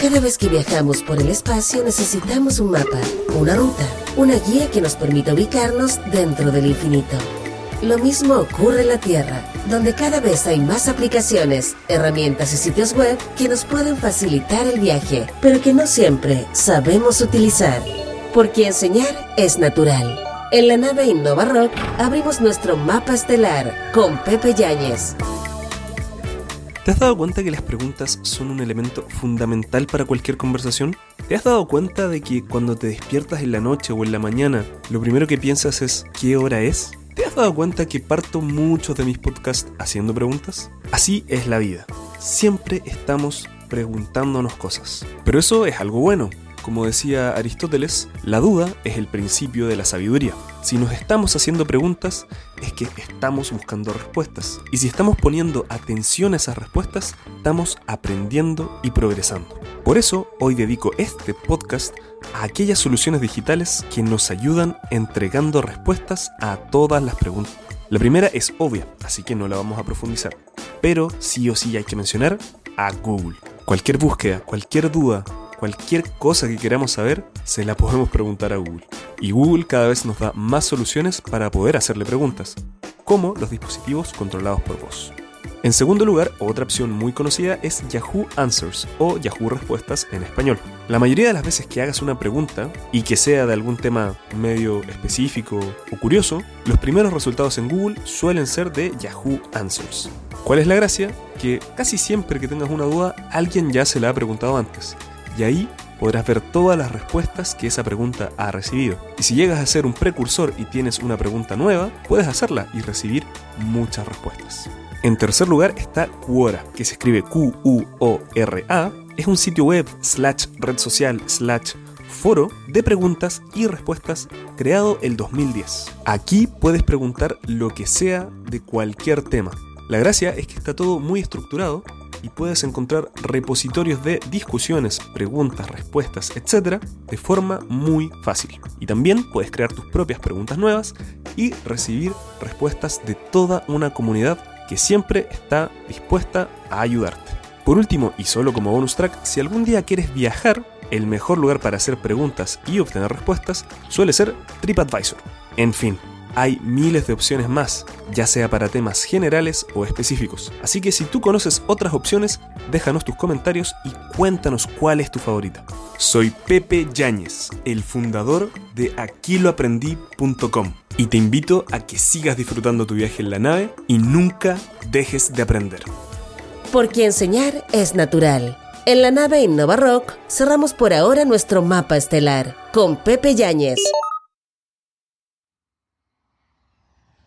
Cada vez que viajamos por el espacio necesitamos un mapa, una ruta, una guía que nos permita ubicarnos dentro del infinito. Lo mismo ocurre en la Tierra, donde cada vez hay más aplicaciones, herramientas y sitios web que nos pueden facilitar el viaje, pero que no siempre sabemos utilizar. Porque enseñar es natural. En la nave Innova Rock abrimos nuestro mapa estelar con Pepe Yáñez. ¿Te has dado cuenta que las preguntas son un elemento fundamental para cualquier conversación? ¿Te has dado cuenta de que cuando te despiertas en la noche o en la mañana, lo primero que piensas es ¿qué hora es? ¿Te has dado cuenta que parto muchos de mis podcasts haciendo preguntas? Así es la vida. Siempre estamos preguntándonos cosas. Pero eso es algo bueno. Como decía Aristóteles, la duda es el principio de la sabiduría. Si nos estamos haciendo preguntas, es que estamos buscando respuestas. Y si estamos poniendo atención a esas respuestas, estamos aprendiendo y progresando. Por eso, hoy dedico este podcast a aquellas soluciones digitales que nos ayudan entregando respuestas a todas las preguntas. La primera es obvia, así que no la vamos a profundizar. Pero sí o sí hay que mencionar a Google. Cualquier búsqueda, cualquier duda, cualquier cosa que queramos saber, se la podemos preguntar a Google. Y Google cada vez nos da más soluciones para poder hacerle preguntas, como los dispositivos controlados por voz. En segundo lugar, otra opción muy conocida es Yahoo Answers o Yahoo Respuestas en español. La mayoría de las veces que hagas una pregunta y que sea de algún tema medio específico o curioso, los primeros resultados en Google suelen ser de Yahoo Answers. ¿Cuál es la gracia? Que casi siempre que tengas una duda, alguien ya se la ha preguntado antes. Y ahí podrás ver todas las respuestas que esa pregunta ha recibido. Y si llegas a ser un precursor y tienes una pregunta nueva, puedes hacerla y recibir muchas respuestas. En tercer lugar está Quora, que se escribe Q-U-O-R-A. Es un sitio web slash red social slash foro de preguntas y respuestas creado el 2010. Aquí puedes preguntar lo que sea de cualquier tema. La gracia es que está todo muy estructurado y puedes encontrar repositorios de discusiones, preguntas, respuestas, etc. de forma muy fácil. Y también puedes crear tus propias preguntas nuevas y recibir respuestas de toda una comunidad que siempre está dispuesta a ayudarte. Por último, y solo como bonus track, si algún día quieres viajar, el mejor lugar para hacer preguntas y obtener respuestas suele ser TripAdvisor. En fin, hay miles de opciones más, ya sea para temas generales o específicos. Así que si tú conoces otras opciones, déjanos tus comentarios y cuéntanos cuál es tu favorita. Soy Pepe Yáñez, el fundador de aquiloaprendí.com y te invito a que sigas disfrutando tu viaje en la nave y nunca dejes de aprender. Porque enseñar es natural. En la nave Innova Rock cerramos por ahora nuestro mapa estelar con Pepe Yáñez.